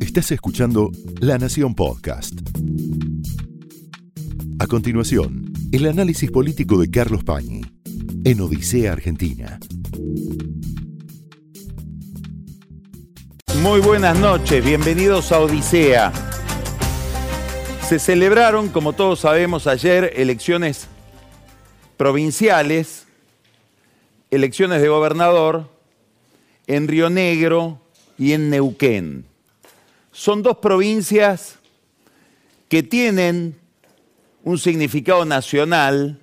Estás escuchando La Nación Podcast. A continuación, el análisis político de Carlos Pañi en Odisea Argentina. Muy buenas noches, bienvenidos a Odisea. Se celebraron, como todos sabemos, ayer elecciones provinciales, elecciones de gobernador en Río Negro y en Neuquén. Son dos provincias que tienen un significado nacional,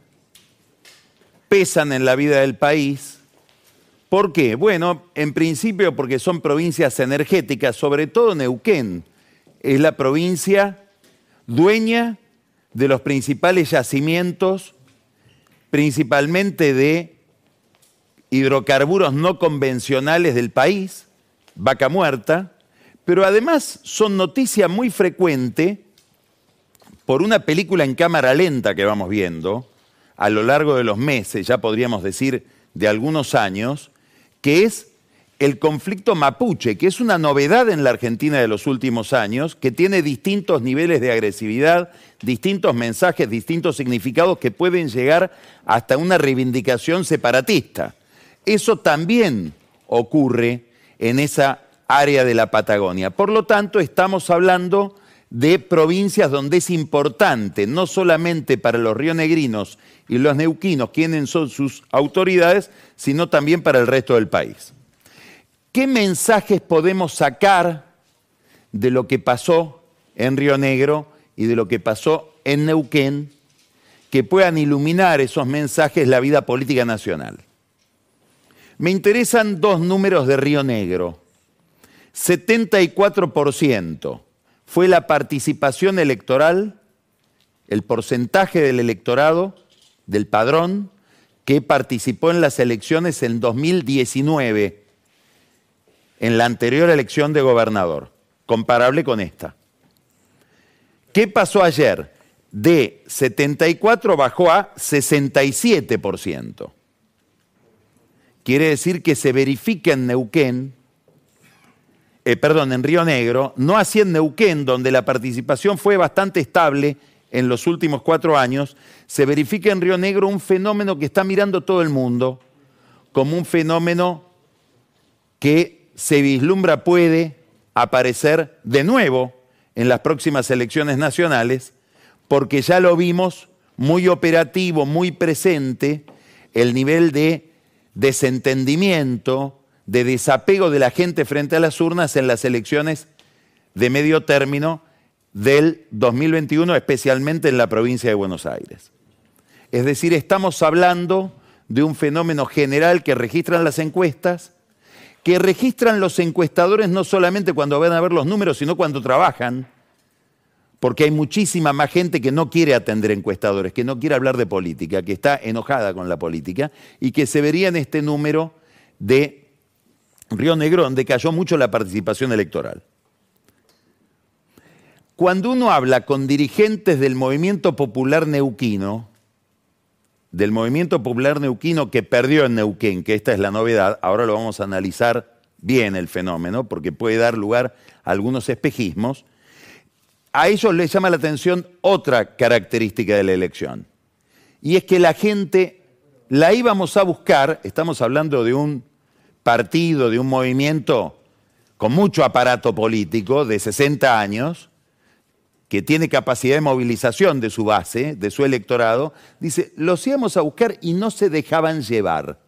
pesan en la vida del país. ¿Por qué? Bueno, en principio porque son provincias energéticas, sobre todo Neuquén es la provincia dueña de los principales yacimientos, principalmente de hidrocarburos no convencionales del país, vaca muerta, pero además son noticia muy frecuente por una película en cámara lenta que vamos viendo a lo largo de los meses, ya podríamos decir de algunos años, que es el conflicto mapuche, que es una novedad en la Argentina de los últimos años, que tiene distintos niveles de agresividad, distintos mensajes, distintos significados que pueden llegar hasta una reivindicación separatista. Eso también ocurre en esa área de la Patagonia. Por lo tanto, estamos hablando de provincias donde es importante, no solamente para los rionegrinos y los neuquinos, quienes son sus autoridades, sino también para el resto del país. ¿Qué mensajes podemos sacar de lo que pasó en Río Negro y de lo que pasó en Neuquén que puedan iluminar esos mensajes la vida política nacional? Me interesan dos números de Río Negro. 74% fue la participación electoral, el porcentaje del electorado, del padrón, que participó en las elecciones en 2019, en la anterior elección de gobernador, comparable con esta. ¿Qué pasó ayer? De 74 bajó a 67%. Quiere decir que se verifica en Neuquén, eh, perdón, en Río Negro, no así en Neuquén, donde la participación fue bastante estable en los últimos cuatro años, se verifica en Río Negro un fenómeno que está mirando todo el mundo como un fenómeno que se vislumbra puede aparecer de nuevo en las próximas elecciones nacionales, porque ya lo vimos muy operativo, muy presente, el nivel de desentendimiento, de desapego de la gente frente a las urnas en las elecciones de medio término del 2021, especialmente en la provincia de Buenos Aires. Es decir, estamos hablando de un fenómeno general que registran las encuestas, que registran los encuestadores no solamente cuando van a ver los números, sino cuando trabajan, porque hay muchísima más gente que no quiere atender encuestadores, que no quiere hablar de política, que está enojada con la política y que se vería en este número de Río Negro, donde cayó mucho la participación electoral. Cuando uno habla con dirigentes del movimiento popular neuquino, del movimiento popular neuquino que perdió en Neuquén, que esta es la novedad, ahora lo vamos a analizar bien el fenómeno, porque puede dar lugar a algunos espejismos, a ellos les llama la atención otra característica de la elección. Y es que la gente la íbamos a buscar, estamos hablando de un partido, de un movimiento con mucho aparato político, de 60 años, que tiene capacidad de movilización de su base, de su electorado, dice, los íbamos a buscar y no se dejaban llevar.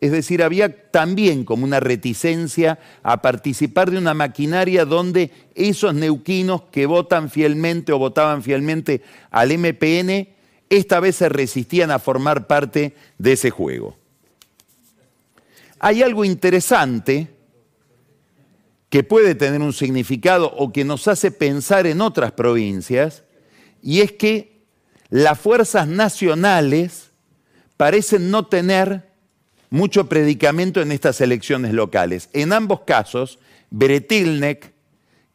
Es decir, había también como una reticencia a participar de una maquinaria donde esos neuquinos que votan fielmente o votaban fielmente al MPN, esta vez se resistían a formar parte de ese juego. Hay algo interesante que puede tener un significado o que nos hace pensar en otras provincias, y es que las fuerzas nacionales parecen no tener mucho predicamento en estas elecciones locales. En ambos casos, Beretilnek,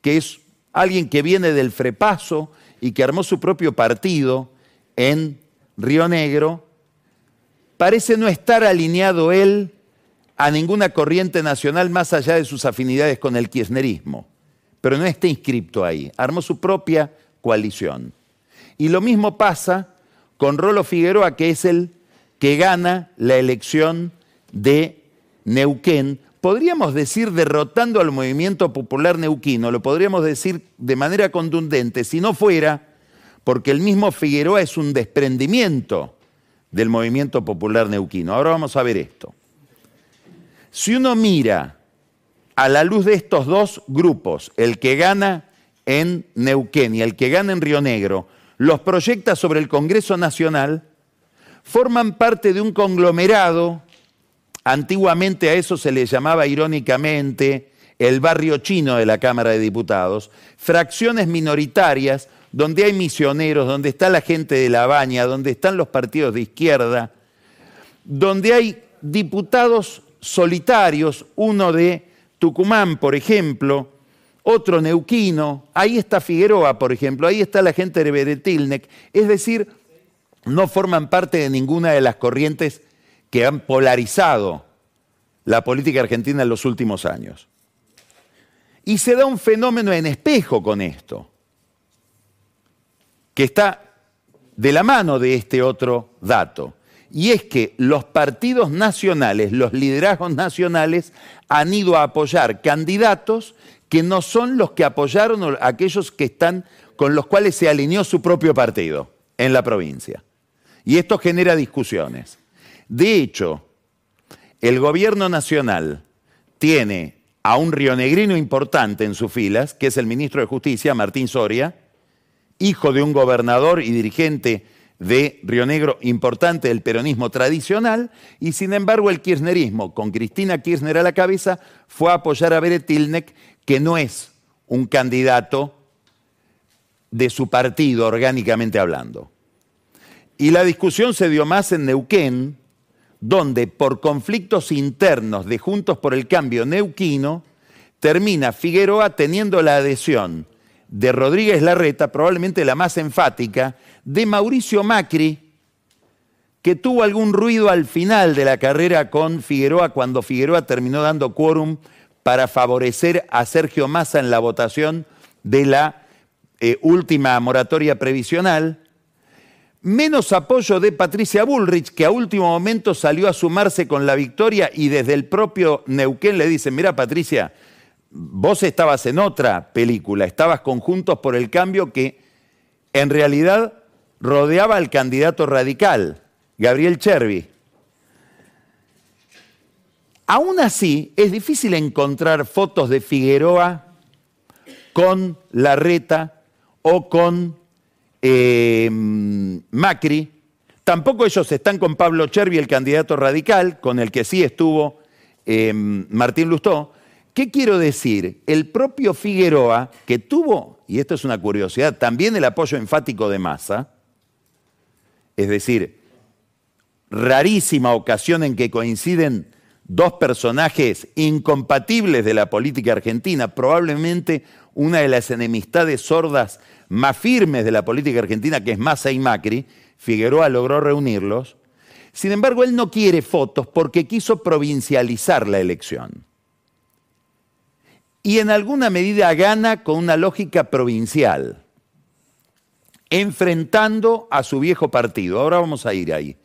que es alguien que viene del Frepaso y que armó su propio partido en Río Negro, parece no estar alineado él a ninguna corriente nacional más allá de sus afinidades con el kirchnerismo, pero no está inscripto ahí, armó su propia coalición. Y lo mismo pasa con Rolo Figueroa, que es el que gana la elección de Neuquén, podríamos decir derrotando al movimiento popular neuquino, lo podríamos decir de manera contundente, si no fuera porque el mismo Figueroa es un desprendimiento del movimiento popular neuquino. Ahora vamos a ver esto. Si uno mira a la luz de estos dos grupos, el que gana en Neuquén y el que gana en Río Negro, los proyecta sobre el Congreso Nacional, forman parte de un conglomerado, antiguamente a eso se le llamaba irónicamente el barrio chino de la Cámara de Diputados, fracciones minoritarias donde hay misioneros, donde está la gente de la baña, donde están los partidos de izquierda, donde hay diputados solitarios, uno de Tucumán, por ejemplo, otro neuquino, ahí está Figueroa, por ejemplo, ahí está la gente de Beretilnec, es decir, no forman parte de ninguna de las corrientes que han polarizado la política argentina en los últimos años. Y se da un fenómeno en espejo con esto, que está de la mano de este otro dato. Y es que los partidos nacionales, los liderazgos nacionales, han ido a apoyar candidatos que no son los que apoyaron aquellos que están con los cuales se alineó su propio partido en la provincia. Y esto genera discusiones. De hecho, el gobierno nacional tiene a un rionegrino importante en sus filas, que es el ministro de Justicia, Martín Soria, hijo de un gobernador y dirigente de Río Negro importante del peronismo tradicional, y sin embargo el kirchnerismo, con Cristina Kirchner a la cabeza, fue a apoyar a Beret Tilnek, que no es un candidato de su partido, orgánicamente hablando. Y la discusión se dio más en Neuquén, donde por conflictos internos de Juntos por el Cambio neuquino, termina Figueroa teniendo la adhesión de Rodríguez Larreta, probablemente la más enfática, de Mauricio Macri, que tuvo algún ruido al final de la carrera con Figueroa cuando Figueroa terminó dando quórum para favorecer a Sergio Massa en la votación de la eh, última moratoria previsional, menos apoyo de Patricia Bullrich, que a último momento salió a sumarse con la victoria y desde el propio Neuquén le dicen, mira Patricia, vos estabas en otra película, estabas con Juntos por el Cambio que en realidad rodeaba al candidato radical, Gabriel Chervi. Aún así, es difícil encontrar fotos de Figueroa con Larreta o con eh, Macri. Tampoco ellos están con Pablo Chervi, el candidato radical, con el que sí estuvo eh, Martín Lustó. ¿Qué quiero decir? El propio Figueroa, que tuvo, y esto es una curiosidad, también el apoyo enfático de Massa, es decir, rarísima ocasión en que coinciden dos personajes incompatibles de la política argentina, probablemente una de las enemistades sordas más firmes de la política argentina, que es Massa y Macri, Figueroa logró reunirlos. Sin embargo, él no quiere fotos porque quiso provincializar la elección. Y en alguna medida gana con una lógica provincial, enfrentando a su viejo partido. Ahora vamos a ir ahí.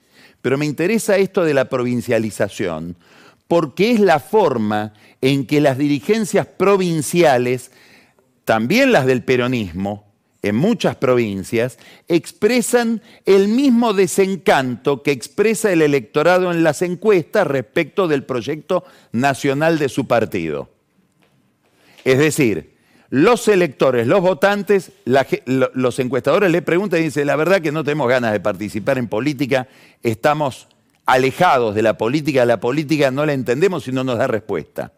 Pero me interesa esto de la provincialización, porque es la forma en que las dirigencias provinciales, también las del peronismo, en muchas provincias, expresan el mismo desencanto que expresa el electorado en las encuestas respecto del proyecto nacional de su partido. Es decir, los electores, los votantes, los encuestadores le preguntan y dicen, la verdad que no tenemos ganas de participar en política, estamos alejados de la política, la política no la entendemos y no nos da respuesta.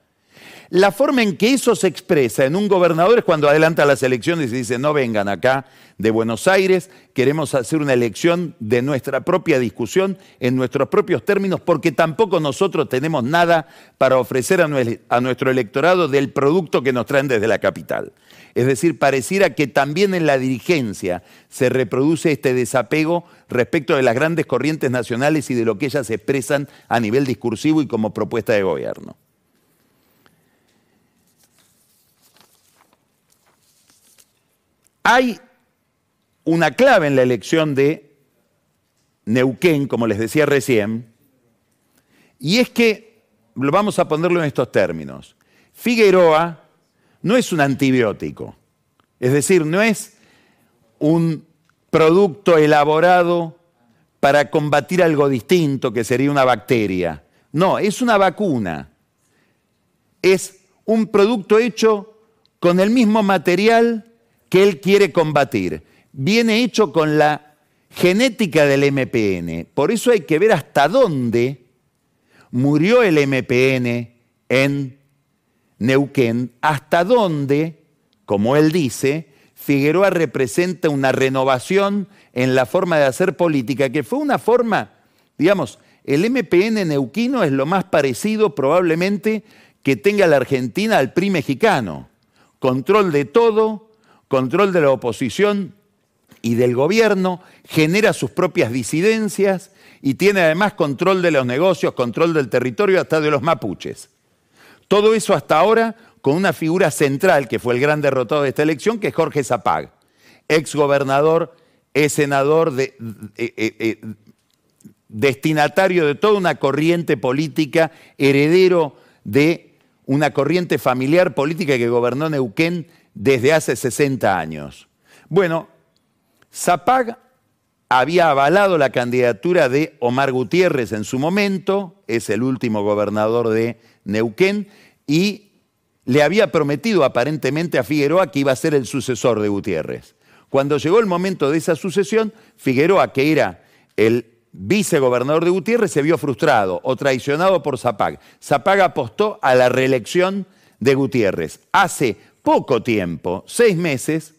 La forma en que eso se expresa en un gobernador es cuando adelanta las elecciones y dice, no vengan acá de Buenos Aires, queremos hacer una elección de nuestra propia discusión, en nuestros propios términos, porque tampoco nosotros tenemos nada para ofrecer a nuestro electorado del producto que nos traen desde la capital. Es decir, pareciera que también en la dirigencia se reproduce este desapego respecto de las grandes corrientes nacionales y de lo que ellas expresan a nivel discursivo y como propuesta de gobierno. Hay una clave en la elección de Neuquén, como les decía recién, y es que, vamos a ponerlo en estos términos, Figueroa no es un antibiótico, es decir, no es un producto elaborado para combatir algo distinto, que sería una bacteria. No, es una vacuna. Es un producto hecho con el mismo material que él quiere combatir. Viene hecho con la genética del MPN. Por eso hay que ver hasta dónde murió el MPN en Neuquén, hasta dónde, como él dice, Figueroa representa una renovación en la forma de hacer política, que fue una forma, digamos, el MPN neuquino es lo más parecido probablemente que tenga la Argentina al PRI mexicano. Control de todo, control de la oposición y del gobierno, genera sus propias disidencias y tiene además control de los negocios, control del territorio hasta de los mapuches. Todo eso hasta ahora con una figura central que fue el gran derrotado de esta elección, que es Jorge Zapag, ex gobernador, ex senador, de, eh, eh, eh, destinatario de toda una corriente política, heredero de una corriente familiar política que gobernó Neuquén desde hace 60 años. Bueno, Zapag había avalado la candidatura de Omar Gutiérrez en su momento, es el último gobernador de Neuquén, y le había prometido aparentemente a Figueroa que iba a ser el sucesor de Gutiérrez. Cuando llegó el momento de esa sucesión, Figueroa, que era el vicegobernador de Gutiérrez, se vio frustrado o traicionado por Zapag. Zapag apostó a la reelección de Gutiérrez. Hace poco tiempo, seis meses,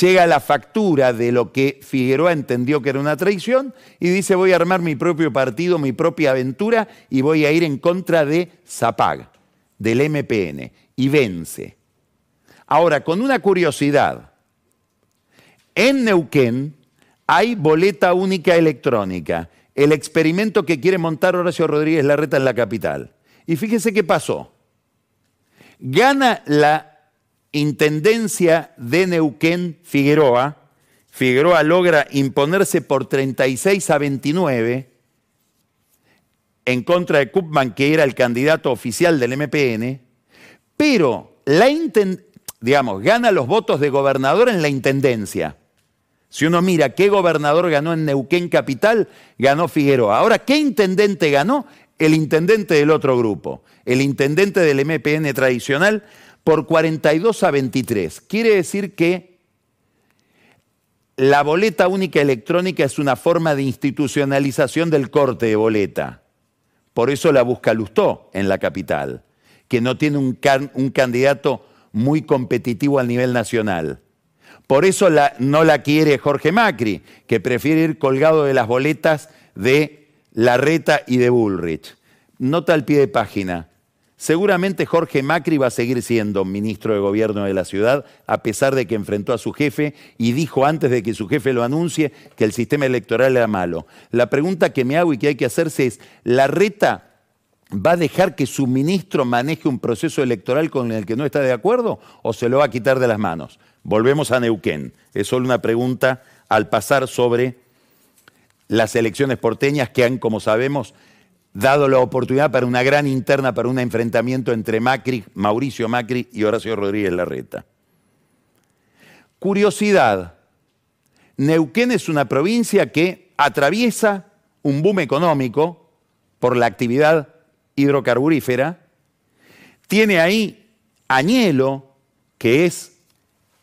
llega la factura de lo que Figueroa entendió que era una traición y dice voy a armar mi propio partido, mi propia aventura y voy a ir en contra de Zapag, del MPN y vence. Ahora, con una curiosidad, en Neuquén hay boleta única electrónica, el experimento que quiere montar Horacio Rodríguez Larreta en la capital. Y fíjese qué pasó. Gana la intendencia de Neuquén Figueroa. Figueroa logra imponerse por 36 a 29 en contra de Kupman, que era el candidato oficial del MPN pero la gana los votos de gobernador en la intendencia. Si uno mira qué gobernador ganó en Neuquén Capital, ganó Figueroa. Ahora, ¿qué intendente ganó? El intendente del otro grupo, el intendente del MPN tradicional, por 42 a 23. Quiere decir que la boleta única electrónica es una forma de institucionalización del corte de boleta. Por eso la busca Lustó en la capital que no tiene un, candidato muy competitivo a nivel nacional. Por eso no la quiere Jorge Macri, que prefiere ir colgado de las boletas de Larreta y de Bullrich. Nota al pie de página. Seguramente Jorge Macri va a seguir siendo ministro de gobierno de la ciudad, a pesar de que enfrentó a su jefe y dijo antes de que su jefe lo anuncie que el sistema electoral era malo. La pregunta que me hago y que hay que hacerse es, ¿Larreta ¿Va a dejar que su ministro maneje un proceso electoral con el que no está de acuerdo o se lo va a quitar de las manos? Volvemos a Neuquén. Es solo una pregunta al pasar sobre las elecciones porteñas que han, como sabemos, dado la oportunidad para una gran interna, para un enfrentamiento entre Macri, Mauricio Macri y Horacio Rodríguez Larreta. Curiosidad, Neuquén es una provincia que atraviesa un boom económico por la actividad hidrocarburífera, tiene ahí Añelo, que es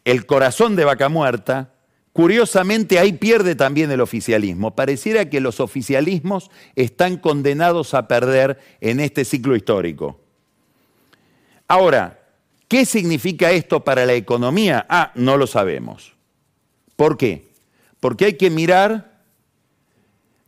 el corazón de Vaca Muerta, curiosamente ahí pierde también el oficialismo. Pareciera que los oficialismos están condenados a perder en este ciclo histórico. Ahora, ¿qué significa esto para la economía? Ah, no lo sabemos. ¿Por qué? Porque hay que mirar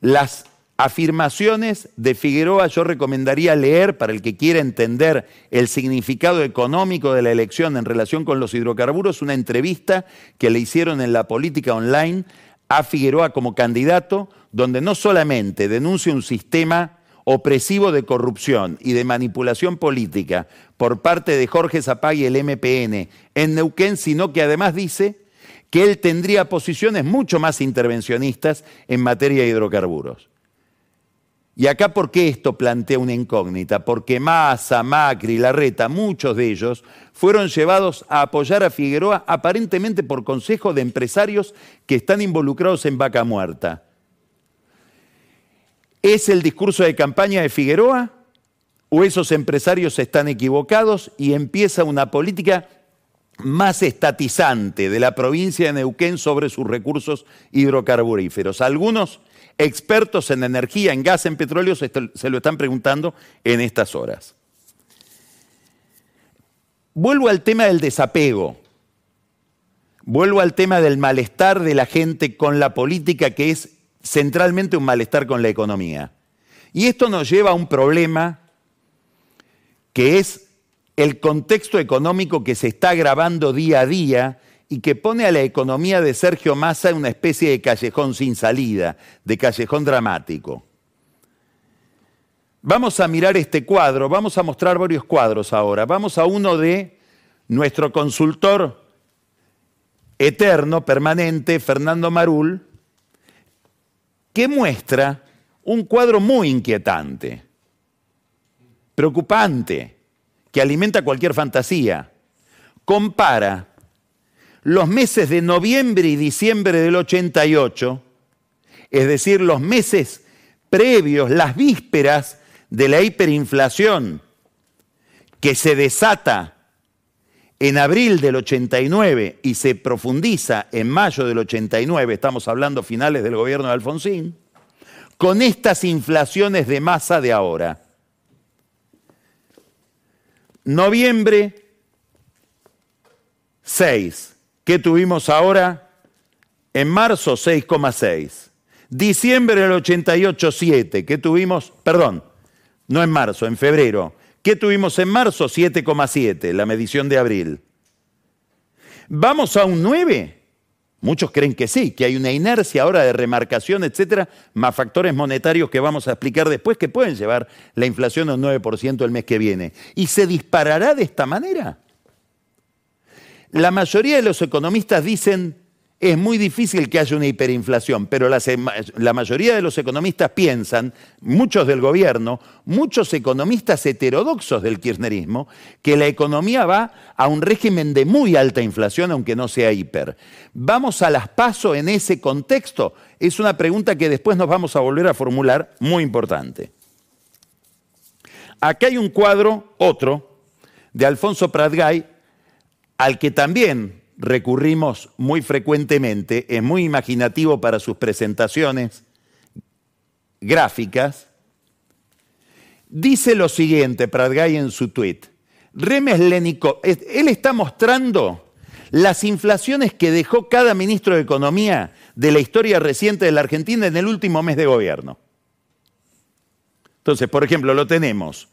las afirmaciones de Figueroa yo recomendaría leer para el que quiera entender el significado económico de la elección en relación con los hidrocarburos, una entrevista que le hicieron en la política online a Figueroa como candidato, donde no solamente denuncia un sistema opresivo de corrupción y de manipulación política por parte de Jorge Zapag y el MPN en Neuquén, sino que además dice que él tendría posiciones mucho más intervencionistas en materia de hidrocarburos. Y acá, ¿por qué esto plantea una incógnita? Porque Massa, Macri, Larreta, muchos de ellos fueron llevados a apoyar a Figueroa aparentemente por consejo de empresarios que están involucrados en vaca muerta. ¿Es el discurso de campaña de Figueroa? ¿O esos empresarios están equivocados y empieza una política más estatizante de la provincia de Neuquén sobre sus recursos hidrocarburíferos? Algunos expertos en energía, en gas, en petróleo se, lo están preguntando en estas horas. Vuelvo al tema del desapego. Vuelvo al tema del malestar de la gente con la política que es centralmente un malestar con la economía. Y esto nos lleva a un problema que es el contexto económico que se está agravando día a día y que pone a la economía de Sergio Massa en una especie de callejón sin salida, de callejón dramático. Vamos a mirar este cuadro, vamos a mostrar varios cuadros ahora. Vamos a uno de nuestro consultor eterno, permanente, Fernando Marul, que muestra un cuadro muy inquietante, preocupante, que alimenta cualquier fantasía. Compara los meses de noviembre y diciembre del 88, es decir, los meses previos, las vísperas de la hiperinflación que se desata en abril del 89 y se profundiza en mayo del 89, estamos hablando finales del gobierno de Alfonsín, con estas inflaciones de masa de ahora. Noviembre 6. ¿Qué tuvimos ahora? En marzo 6,6. Diciembre del 88, 7. ¿Qué tuvimos? Perdón, no en marzo, en febrero ¿Qué tuvimos en marzo? 7,7, la medición de abril. ¿Vamos a un 9? Muchos creen que sí, que hay una inercia ahora de remarcación, etcétera, más factores monetarios que vamos a explicar después que pueden llevar la inflación a un 9% el mes que viene. ¿Y se disparará de esta manera? La mayoría de los economistas dicen es muy difícil que haya una hiperinflación, pero la, mayoría de los economistas piensan, muchos del gobierno, muchos economistas heterodoxos del kirchnerismo, que la economía va a un régimen de muy alta inflación, aunque no sea hiper. ¿Vamos a las paso en ese contexto? Es una pregunta que después nos vamos a volver a formular, muy importante. Acá hay un cuadro, otro, de Alfonso Pratgay, al que también recurrimos muy frecuentemente, es muy imaginativo para sus presentaciones gráficas, dice lo siguiente, Pradgay en su tweet. Remes Lenikov, él está mostrando las inflaciones que dejó cada ministro de Economía de la historia reciente de la Argentina en el último mes de gobierno. Entonces, por ejemplo, lo tenemos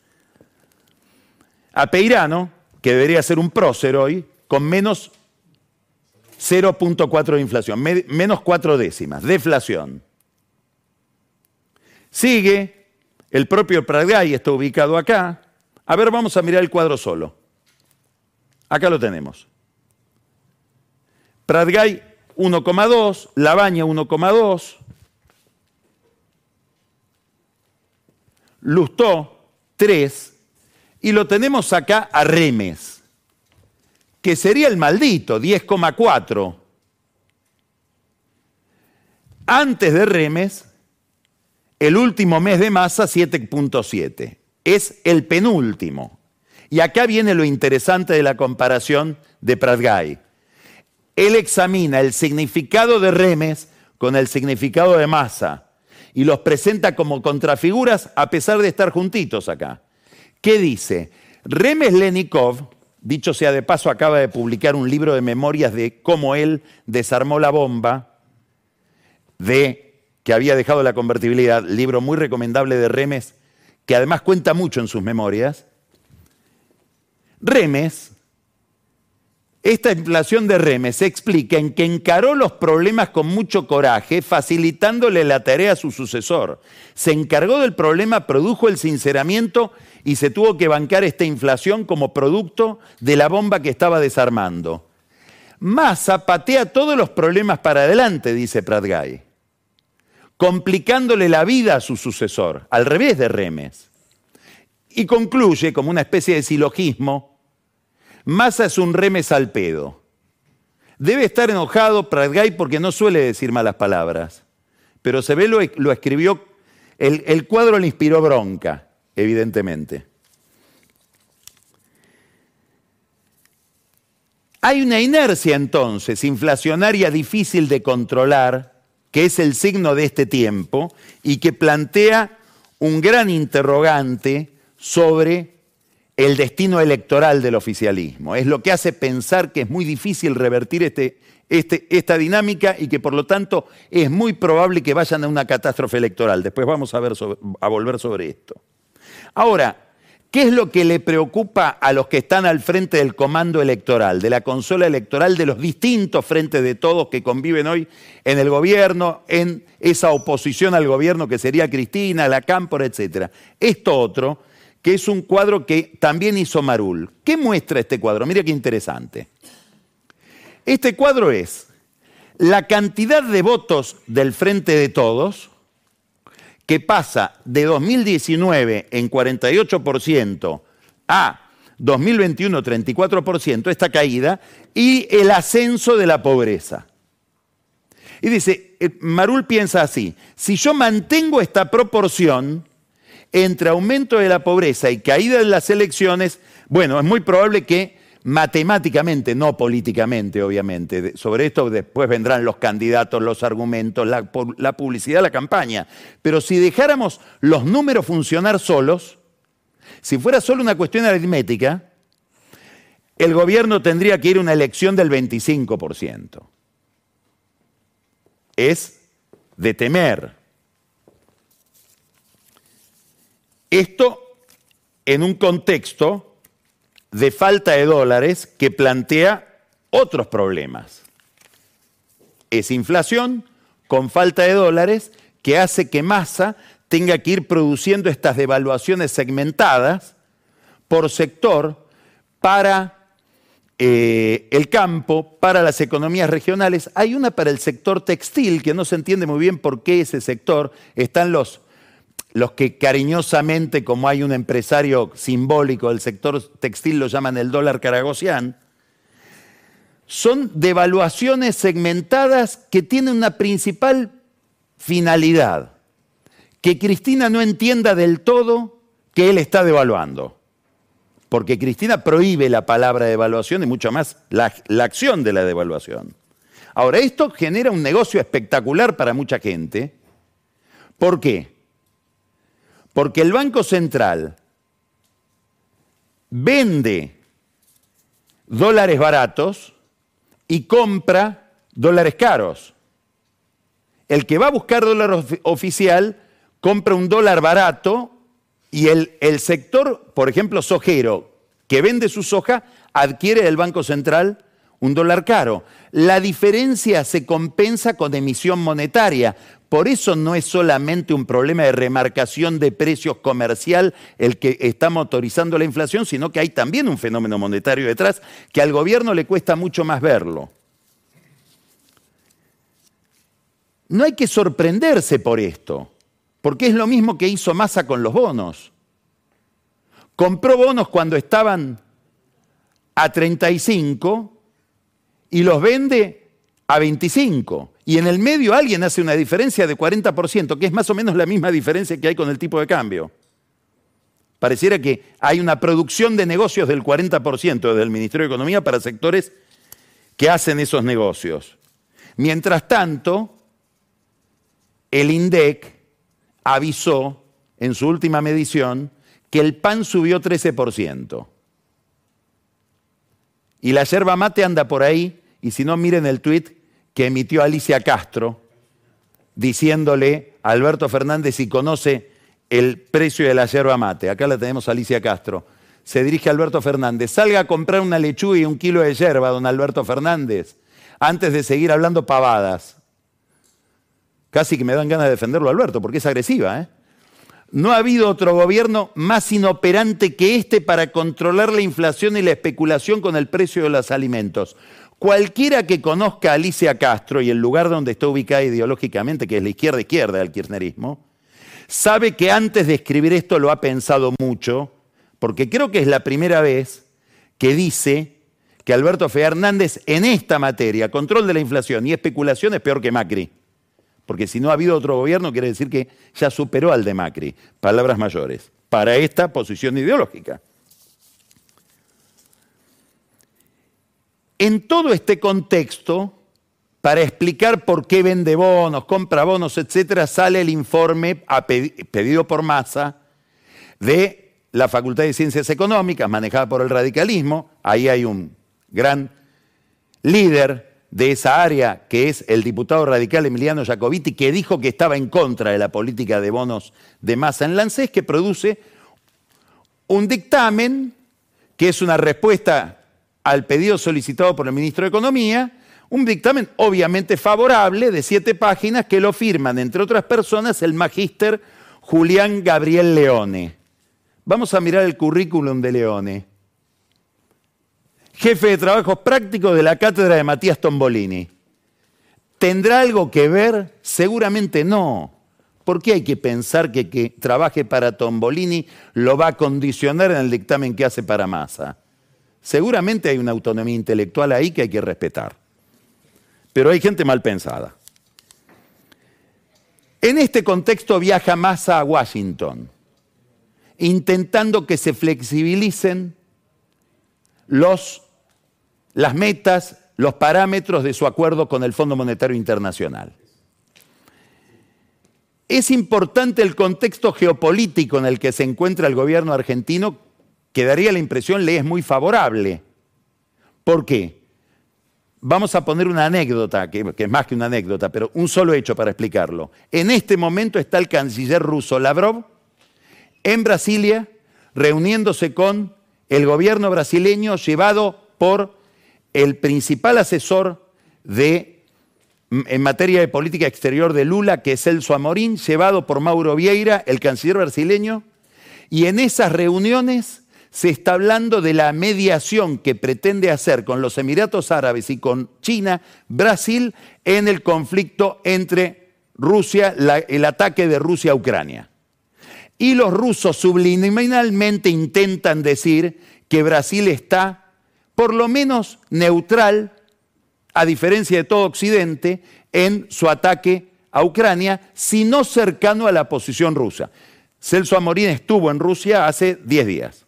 a Peirano, que debería ser un prócer hoy, con menos 0.4 de inflación, menos 4 décimas, deflación. Sigue, el propio Pradgay está ubicado acá. A ver, vamos a mirar el cuadro solo. Acá lo tenemos. Pradgay 1,2, Labaña 1,2, Lustó 3, y lo tenemos acá a Remes que sería el maldito, 10,4. Antes de Remes, el último mes de masa, 7.7. Es el penúltimo. Y acá viene lo interesante de la comparación de Pratgay. Él examina el significado de Remes con el significado de masa y los presenta como contrafiguras a pesar de estar juntitos acá. ¿Qué dice? Remes Lenikov Dicho sea de paso, acaba de publicar un libro de memorias de cómo él desarmó la bomba de que había dejado la convertibilidad, libro muy recomendable de Remes, que además cuenta mucho en sus memorias. Remes, esta inflación de Remes se explica en que encaró los problemas con mucho coraje, facilitándole la tarea a su sucesor. Se encargó del problema, produjo el sinceramiento y se tuvo que bancar esta inflación como producto de la bomba que estaba desarmando. Massa patea todos los problemas para adelante, dice Pratgay, complicándole la vida a su sucesor, al revés de Remes. Y concluye como una especie de silogismo, Massa es un Remes al pedo. Debe estar enojado Pratgay porque no suele decir malas palabras, pero se ve lo, escribió, el cuadro le inspiró bronca, evidentemente. Hay una inercia entonces inflacionaria difícil de controlar, que es el signo de este tiempo y que plantea un gran interrogante sobre el destino electoral del oficialismo. Es lo que hace pensar que es muy difícil revertir este, este, esta dinámica y que por lo tanto es muy probable que vayan a una catástrofe electoral. Después vamos a, ver a volver sobre esto. Ahora, ¿Qué es lo que le preocupa a los que están al frente del comando electoral, de la consola electoral, de los distintos frentes de todos que conviven hoy en el gobierno, en esa oposición al gobierno que sería Cristina, la Cámpora, etcétera? Esto otro, que es un cuadro que también hizo Marul. ¿Qué muestra este cuadro? Mira qué interesante. Este cuadro es la cantidad de votos del frente de todos que pasa de 2019 en 48% a 2021 34%, esta caída, y el ascenso de la pobreza. Y dice, eh, Marul piensa así, si yo mantengo esta proporción entre aumento de la pobreza y caída de las elecciones, bueno, es muy probable que matemáticamente, no políticamente, obviamente. Sobre esto después vendrán los candidatos, los argumentos, la, publicidad, la campaña. Pero si dejáramos los números funcionar solos, si fuera solo una cuestión aritmética, el gobierno tendría que ir a una elección del 25%. Es de temer. Esto en un contexto de falta de dólares que plantea otros problemas. Es inflación con falta de dólares que hace que Massa tenga que ir produciendo estas devaluaciones segmentadas por sector para eh, el campo, para las economías regionales. Hay una para el sector textil que no se entiende muy bien por qué ese sector. Están los los que cariñosamente, como hay un empresario simbólico del sector textil, lo llaman el dólar caragosián, son devaluaciones segmentadas que tienen una principal finalidad, que Cristina no entienda del todo que él está devaluando. Porque Cristina prohíbe la palabra devaluación y mucho más la, la acción de la devaluación. Ahora, esto genera un negocio espectacular para mucha gente. ¿Por qué? Porque el Banco Central vende dólares baratos y compra dólares caros. El que va a buscar dólar oficial compra un dólar barato y el, el, sector, por ejemplo, sojero, que vende su soja, adquiere del Banco Central un dólar caro. La diferencia se compensa con emisión monetaria. Por eso no es solamente un problema de remarcación de precios comercial el que está motorizando la inflación, sino que hay también un fenómeno monetario detrás que al gobierno le cuesta mucho más verlo. No hay que sorprenderse por esto, porque es lo mismo que hizo Massa con los bonos. Compró bonos cuando estaban a 35 y los vende a 25 y en el medio alguien hace una diferencia de 40%, que es más o menos la misma diferencia que hay con el tipo de cambio. Pareciera que hay una producción de negocios del 40% del Ministerio de Economía para sectores que hacen esos negocios. Mientras tanto, el INDEC avisó en su última medición que el pan subió 13%. Y la yerba mate anda por ahí, y si no miren el tuit que emitió Alicia Castro diciéndole a Alberto Fernández si conoce el precio de la yerba mate. Acá la tenemos Alicia Castro. Se dirige a Alberto Fernández. Salga a comprar una lechuga y un kilo de yerba, don Alberto Fernández, antes de seguir hablando pavadas. Casi que me dan ganas de defenderlo, Alberto, porque es agresiva. ¿eh? No ha habido otro gobierno más inoperante que este para controlar la inflación y la especulación con el precio de los alimentos. Cualquiera que conozca a Alicia Castro y el lugar donde está ubicada ideológicamente, que es la izquierda izquierda del kirchnerismo, sabe que antes de escribir esto lo ha pensado mucho, porque creo que es la primera vez que dice que Alberto Fernández en esta materia, control de la inflación y especulación, es peor que Macri. Porque si no ha habido otro gobierno, quiere decir que ya superó al de Macri. Palabras mayores. Para esta posición ideológica. En todo este contexto, para explicar por qué vende bonos, compra bonos, etcétera, sale el informe pedido por Massa de la Facultad de Ciencias Económicas, manejada por el radicalismo. Ahí hay un gran líder de esa área, que es el diputado radical Emiliano Jacobiti, que dijo que estaba en contra de la política de bonos de masa en Lancés, que produce un dictamen que es una respuesta al pedido solicitado por el ministro de Economía, un dictamen obviamente favorable de siete páginas que lo firman, entre otras personas, el magíster Julián Gabriel Leone. Vamos a mirar el currículum de Leone jefe de trabajos prácticos de la cátedra de Matías Tombolini. ¿Tendrá algo que ver? Seguramente no. ¿Por qué hay que pensar que que trabaje para Tombolini lo va a condicionar en el dictamen que hace para Massa? Seguramente hay una autonomía intelectual ahí que hay que respetar. Pero hay gente mal pensada. En este contexto viaja Massa a Washington, intentando que se flexibilicen los las metas, los parámetros de su acuerdo con el Fondo Monetario Internacional. Es importante el contexto geopolítico en el que se encuentra el gobierno argentino, que daría la impresión le es muy favorable. ¿Por qué? Vamos a poner una anécdota, que, es más que una anécdota, pero un solo hecho para explicarlo. En este momento está el canciller ruso Lavrov en Brasilia reuniéndose con el gobierno brasileño llevado por el principal asesor de, en materia de política exterior de Lula, que es Celso Amorín, llevado por Mauro Vieira, el canciller brasileño, y en esas reuniones se está hablando de la mediación que pretende hacer con los Emiratos Árabes y con China, Brasil, en el conflicto entre Rusia, el ataque de Rusia a Ucrania. Y los rusos subliminalmente intentan decir que Brasil está por lo menos neutral, a diferencia de todo Occidente, en su ataque a Ucrania, sino cercano a la posición rusa. Celso Amorín estuvo en Rusia hace 10 días.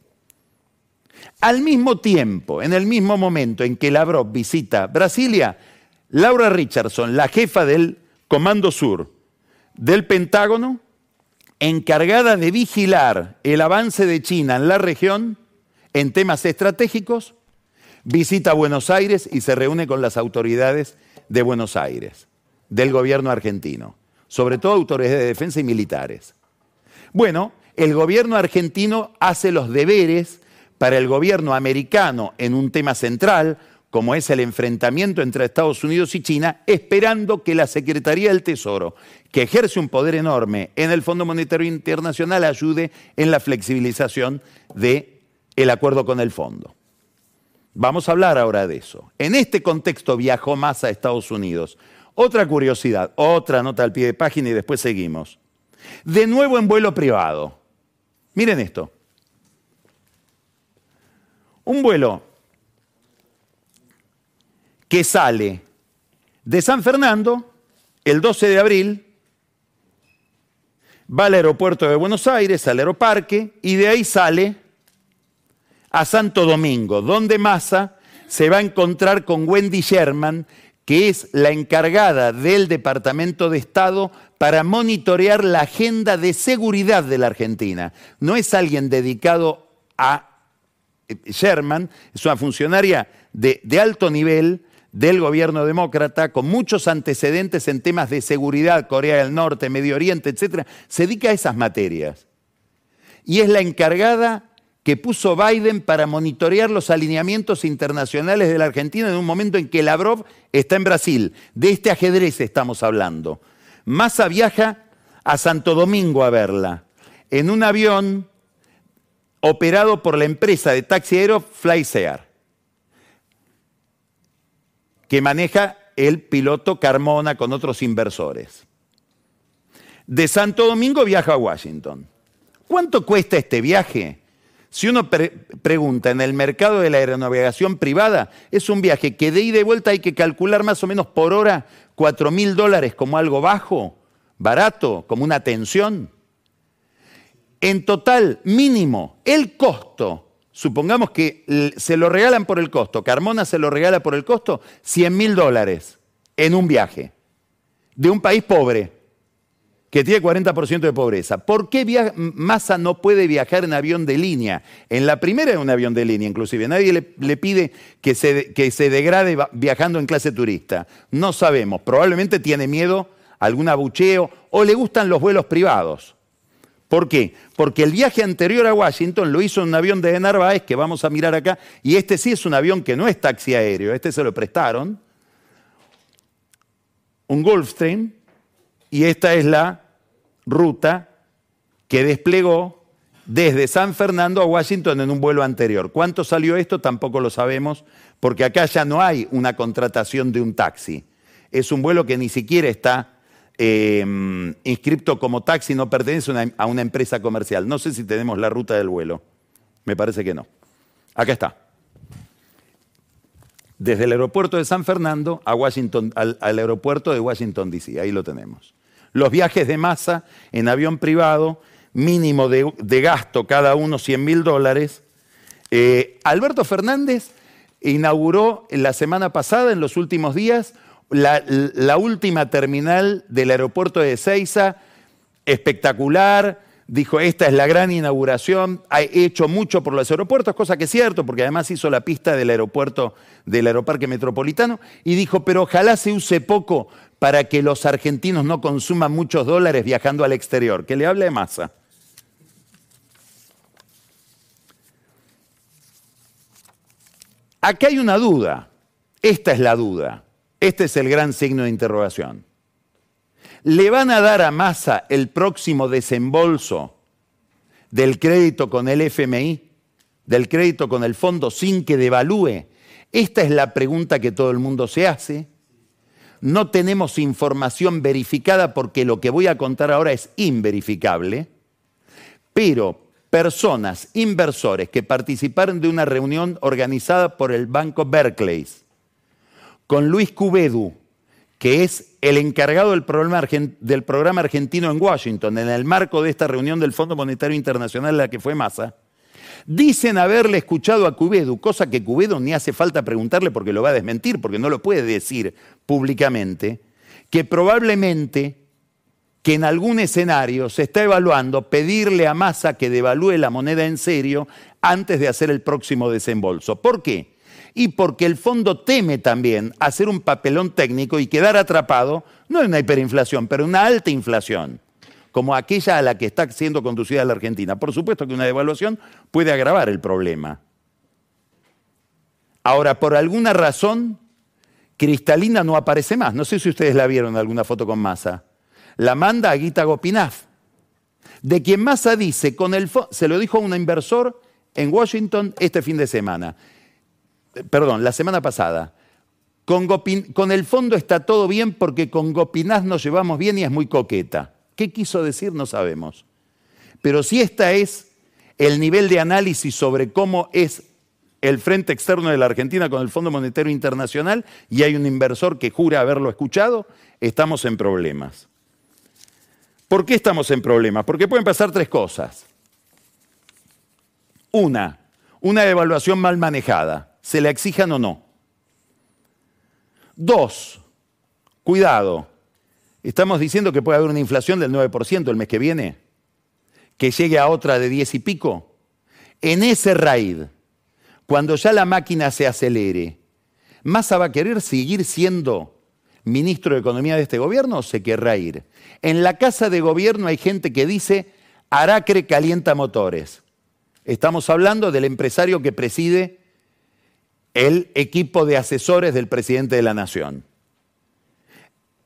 Al mismo tiempo, en el mismo momento en que Lavrov visita Brasilia, Laura Richardson, la jefa del Comando Sur del Pentágono, encargada de vigilar el avance de China en la región en temas estratégicos, visita Buenos Aires y se reúne con las autoridades de Buenos Aires, del gobierno argentino, sobre todo autoridades de defensa y militares. Bueno, el gobierno argentino hace los deberes para el gobierno americano en un tema central, como es el enfrentamiento entre Estados Unidos y China, esperando que la Secretaría del Tesoro, que ejerce un poder enorme en el Fondo Monetario Internacional, ayude en la flexibilización del acuerdo con el fondo. Vamos a hablar ahora de eso. En este contexto viajó más a Estados Unidos. Otra curiosidad, otra nota al pie de página y después seguimos. De nuevo en vuelo privado. Miren esto. Un vuelo que sale de San Fernando el 12 de abril, va al aeropuerto de Buenos Aires, al aeroparque, y de ahí sale a Santo Domingo, donde Massa se va a encontrar con Wendy Sherman, que es la encargada del Departamento de Estado para monitorear la agenda de seguridad de la Argentina. No es alguien dedicado a Sherman, es una funcionaria de, de alto nivel del gobierno demócrata, con muchos antecedentes en temas de seguridad, Corea del Norte, Medio Oriente, etc., se dedica a esas materias. Y es la encargada que puso Biden para monitorear los alineamientos internacionales de la Argentina en un momento en que Lavrov está en Brasil. De este ajedrez estamos hablando. Massa viaja a Santo Domingo a verla, en un avión operado por la empresa de taxi aéreo FlySear, que maneja el piloto Carmona con otros inversores. De Santo Domingo viaja a Washington. ¿Cuánto cuesta este viaje? Si uno pregunta en el mercado de la aeronavegación privada, es un viaje que de ida y vuelta hay que calcular más o menos por hora 4 mil dólares como algo bajo, barato, como una tensión. En total, mínimo, el costo, supongamos que se lo regalan por el costo, Carmona se lo regala por el costo, 100 mil dólares en un viaje de un país pobre que tiene 40% de pobreza. ¿Por qué Massa no puede viajar en avión de línea? En la primera es un avión de línea, inclusive. Nadie le, pide que se, que se degrade viajando en clase turista. No sabemos. Probablemente tiene miedo a algún abucheo o le gustan los vuelos privados. ¿Por qué? Porque el viaje anterior a Washington lo hizo en un avión de Narváez, que vamos a mirar acá, y este sí es un avión que no es taxi aéreo, este se lo prestaron, un Gulfstream, y esta es la ruta que desplegó desde San Fernando a Washington en un vuelo anterior. ¿Cuánto salió esto? Tampoco lo sabemos, porque acá ya no hay una contratación de un taxi. Es un vuelo que ni siquiera está eh, inscripto como taxi, no pertenece a una empresa comercial. No sé si tenemos la ruta del vuelo. Me parece que no. Acá está. Desde el aeropuerto de San Fernando a Washington, al, aeropuerto de Washington, D.C. Ahí lo tenemos. Los viajes de masa en avión privado, mínimo de, gasto cada uno 100 mil dólares. Eh, Alberto Fernández inauguró la semana pasada, en los últimos días, la, última terminal del aeropuerto de Ezeiza, espectacular, dijo, esta es la gran inauguración, ha hecho mucho por los aeropuertos, cosa que es cierto, porque además hizo la pista del aeropuerto del Aeroparque Metropolitano, y dijo, pero ojalá se use poco para que los argentinos no consuman muchos dólares viajando al exterior, que le hable de masa. Aquí hay una duda, esta es la duda. Este es el gran signo de interrogación. ¿Le van a dar a Massa el próximo desembolso del crédito con el FMI, del crédito con el fondo sin que devalúe? Esta es la pregunta que todo el mundo se hace. No tenemos información verificada porque lo que voy a contar ahora es inverificable, pero personas, inversores que participaron de una reunión organizada por el Banco Berkeley, con Luis Cubedu, que es el encargado del programa, argentino en Washington, en el marco de esta reunión del Fondo Monetario Internacional, la que fue Massa, dicen haberle escuchado a Cubedu, cosa que Cubedu ni hace falta preguntarle porque lo va a desmentir, porque no lo puede decir públicamente, que probablemente que en algún escenario se está evaluando pedirle a Massa que devalúe la moneda en serio antes de hacer el próximo desembolso. ¿Por qué? Y porque el fondo teme también hacer un papelón técnico y quedar atrapado, no en una hiperinflación, pero en una alta inflación, como aquella a la que está siendo conducida la Argentina. Por supuesto que una devaluación puede agravar el problema. Ahora, por alguna razón, Cristalina no aparece más. No sé si ustedes la vieron en alguna foto con Massa. La manda a Guita de quien Massa dice, con el se lo dijo a un inversor en Washington este fin de semana perdón, la semana pasada. Con, el fondo está todo bien porque con Gopinaz nos llevamos bien y es muy coqueta. ¿Qué quiso decir? No sabemos. Pero si esta es el nivel de análisis sobre cómo es el frente externo de la Argentina con el Fondo Monetario Internacional y hay un inversor que jura haberlo escuchado, estamos en problemas. ¿Por qué estamos en problemas? Porque pueden pasar tres cosas. Una, una evaluación mal manejada se le exijan o no. Dos, cuidado, estamos diciendo que puede haber una inflación del 9% el mes que viene, que llegue a otra de 10 y pico. En ese raid, cuando ya la máquina se acelere, ¿Massa va a querer seguir siendo ministro de Economía de este gobierno o se querrá ir? En la casa de gobierno hay gente que dice, Aracre calienta motores. Estamos hablando del empresario que preside el equipo de asesores del presidente de la Nación.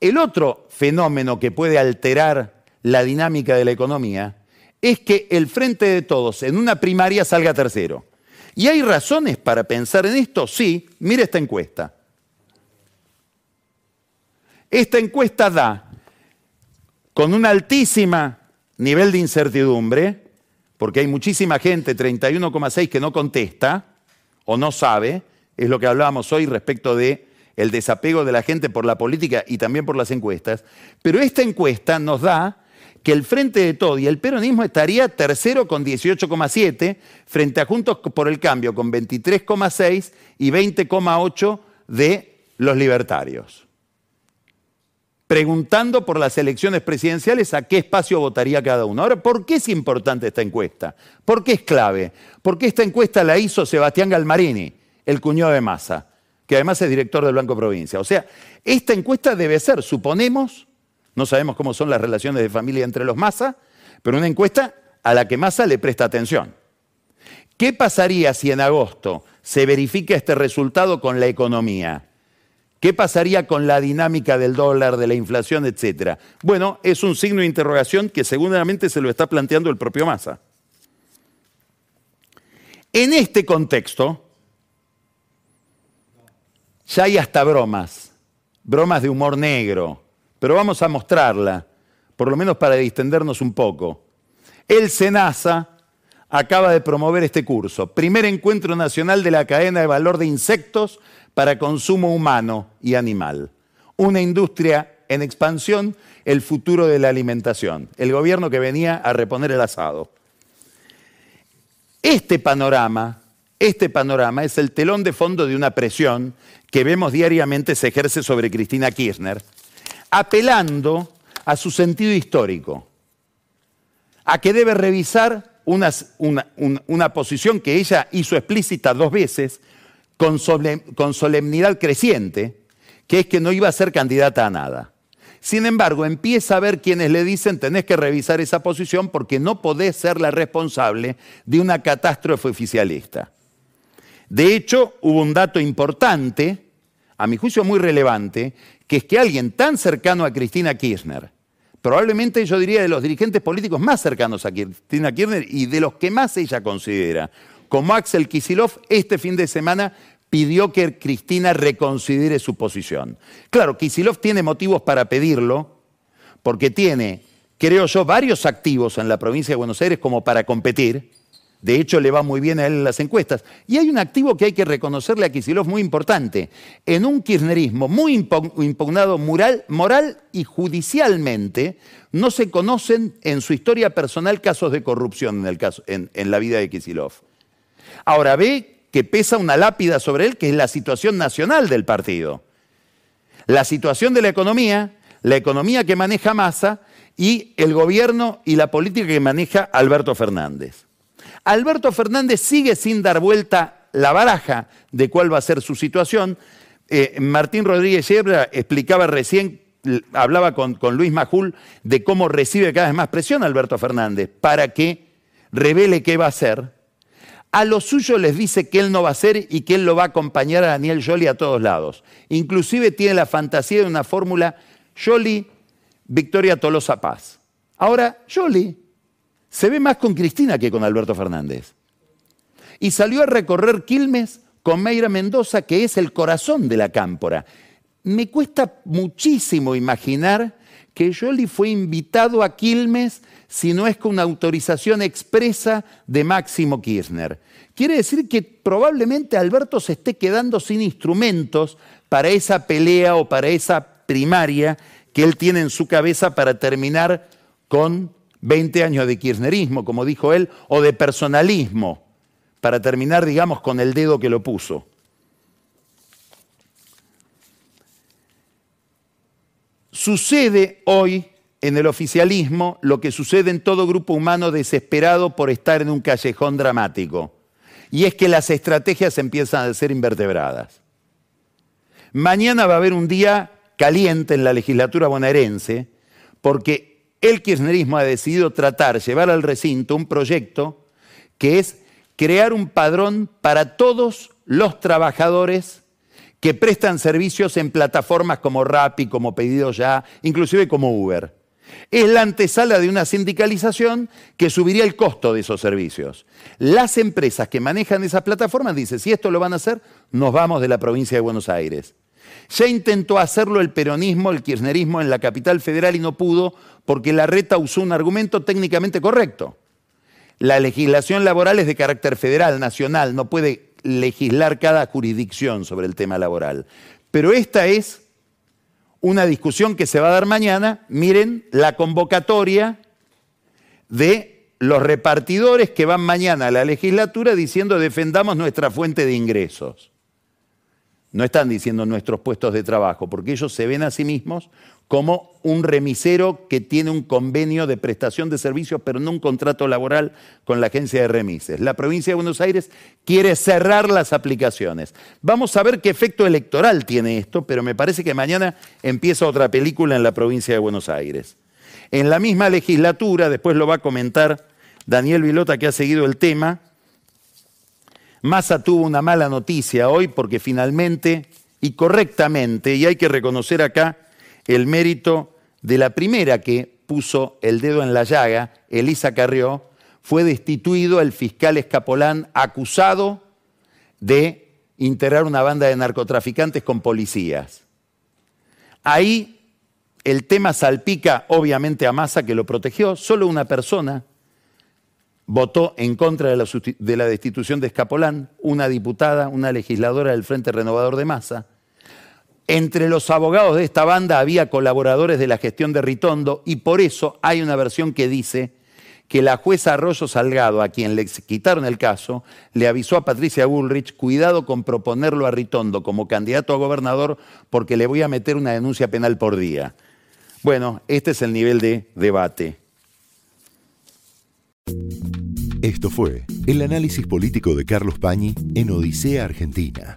El otro fenómeno que puede alterar la dinámica de la economía es que el frente de todos en una primaria salga tercero. ¿Y hay razones para pensar en esto? Sí, mire esta encuesta. Esta encuesta da, con un altísimo nivel de incertidumbre, porque hay muchísima gente, 31,6, que no contesta o no sabe, es lo que hablábamos hoy respecto de el desapego de la gente por la política y también por las encuestas, pero esta encuesta nos da que el Frente de Todo y el peronismo estaría tercero con 18,7 frente a Juntos por el Cambio con 23,6 y 20,8 de los libertarios. Preguntando por las elecciones presidenciales a qué espacio votaría cada uno. Ahora, ¿por qué es importante esta encuesta? ¿Por qué es clave? Porque esta encuesta la hizo Sebastián Galmarini, el cuñado de Massa, que además es director del Banco Provincia. O sea, esta encuesta debe ser, suponemos, no sabemos cómo son las relaciones de familia entre los Massa, pero una encuesta a la que Massa le presta atención. ¿Qué pasaría si en agosto se verifica este resultado con la economía? ¿Qué pasaría con la dinámica del dólar, de la inflación, etcétera? Bueno, es un signo de interrogación que seguramente se lo está planteando el propio Massa. En este contexto, ya hay hasta bromas, bromas de humor negro, pero vamos a mostrarla, por lo menos para distendernos un poco. El SENASA acaba de promover este curso, primer encuentro nacional de la cadena de valor de insectos para consumo humano y animal. Una industria en expansión, el futuro de la alimentación. El gobierno que venía a reponer el asado. Este panorama, este panorama es el telón de fondo de una presión que vemos diariamente se ejerce sobre Cristina Kirchner, apelando a su sentido histórico, a que debe revisar una, una, posición que ella hizo explícita dos veces con, con solemnidad creciente, que es que no iba a ser candidata a nada. Sin embargo, empieza a ver quienes le dicen tenés que revisar esa posición porque no podés ser la responsable de una catástrofe oficialista. De hecho, hubo un dato importante a mi juicio muy relevante, que es que alguien tan cercano a Cristina Kirchner, probablemente yo diría de los dirigentes políticos más cercanos a Cristina Kirchner y de los que más ella considera, como Axel Kisilov, este fin de semana pidió que Cristina reconsidere su posición. Claro, Kisilov tiene motivos para pedirlo, porque tiene, creo yo, varios activos en la provincia de Buenos Aires como para competir, de hecho, le va muy bien a él en las encuestas. Y hay un activo que hay que reconocerle a Kisilov muy importante. En un kirchnerismo muy impugnado moral, y judicialmente, no se conocen en su historia personal casos de corrupción en, el caso, en la vida de Kisilov. Ahora ve que pesa una lápida sobre él, que es la situación nacional del partido. La situación de la economía, la economía que maneja Massa y el gobierno y la política que maneja Alberto Fernández. Alberto Fernández sigue sin dar vuelta la baraja de cuál va a ser su situación. Eh, Martín Rodríguez Yebra explicaba recién, hablaba con, Luis Majul de cómo recibe cada vez más presión Alberto Fernández para que revele qué va a hacer. A los suyos les dice que él no va a hacer y que él lo va a acompañar a Daniel Jolie a todos lados. Inclusive tiene la fantasía de una fórmula Jolie, Victoria Tolosa Paz. Ahora, Jolie se ve más con Cristina que con Alberto Fernández. Y salió a recorrer Quilmes con Meira Mendoza, que es el corazón de la cámpora. Me cuesta muchísimo imaginar que Jolie fue invitado a Quilmes si no es con autorización expresa de Máximo Kirchner. Quiere decir que probablemente Alberto se esté quedando sin instrumentos para esa pelea o para esa primaria que él tiene en su cabeza para terminar con 20 años de kirchnerismo, como dijo él, o de personalismo, para terminar, digamos, con el dedo que lo puso. Sucede hoy en el oficialismo lo que sucede en todo grupo humano desesperado por estar en un callejón dramático, y es que las estrategias empiezan a ser invertebradas. Mañana va a haber un día caliente en la legislatura bonaerense porque el kirchnerismo ha decidido tratar, llevar al recinto un proyecto que es crear un padrón para todos los trabajadores que prestan servicios en plataformas como Rappi, como Pedido Ya, inclusive como Uber. Es la antesala de una sindicalización que subiría el costo de esos servicios. Las empresas que manejan esas plataformas dicen, si esto lo van a hacer, nos vamos de la provincia de Buenos Aires. Ya intentó hacerlo el peronismo, el kirchnerismo en la capital federal y no pudo porque la reta usó un argumento técnicamente correcto. La legislación laboral es de carácter federal, nacional, no puede legislar cada jurisdicción sobre el tema laboral. Pero esta es una discusión que se va a dar mañana. Miren la convocatoria de los repartidores que van mañana a la legislatura diciendo defendamos nuestra fuente de ingresos. No están diciendo nuestros puestos de trabajo, porque ellos se ven a sí mismos como un remisero que tiene un convenio de prestación de servicios, pero no un contrato laboral con la agencia de remises. La provincia de Buenos Aires quiere cerrar las aplicaciones. Vamos a ver qué efecto electoral tiene esto, pero me parece que mañana empieza otra película en la provincia de Buenos Aires. En la misma legislatura, después lo va a comentar Daniel Vilota, que ha seguido el tema, Massa tuvo una mala noticia hoy porque finalmente y correctamente, y hay que reconocer acá el mérito de la primera que puso el dedo en la llaga, Elisa Carrió, fue destituido el fiscal Escapolán acusado de integrar una banda de narcotraficantes con policías. Ahí el tema salpica obviamente a Massa que lo protegió, solo una persona votó en contra de la, destitución de Escapolán, una diputada, una legisladora del Frente Renovador de Masa. Entre los abogados de esta banda había colaboradores de la gestión de Ritondo y por eso hay una versión que dice que la jueza Arroyo Salgado, a quien le quitaron el caso, le avisó a Patricia Bullrich, cuidado con proponerlo a Ritondo como candidato a gobernador porque le voy a meter una denuncia penal por día. Bueno, este es el nivel de debate. Esto fue el análisis político de Carlos Pañi en Odisea Argentina,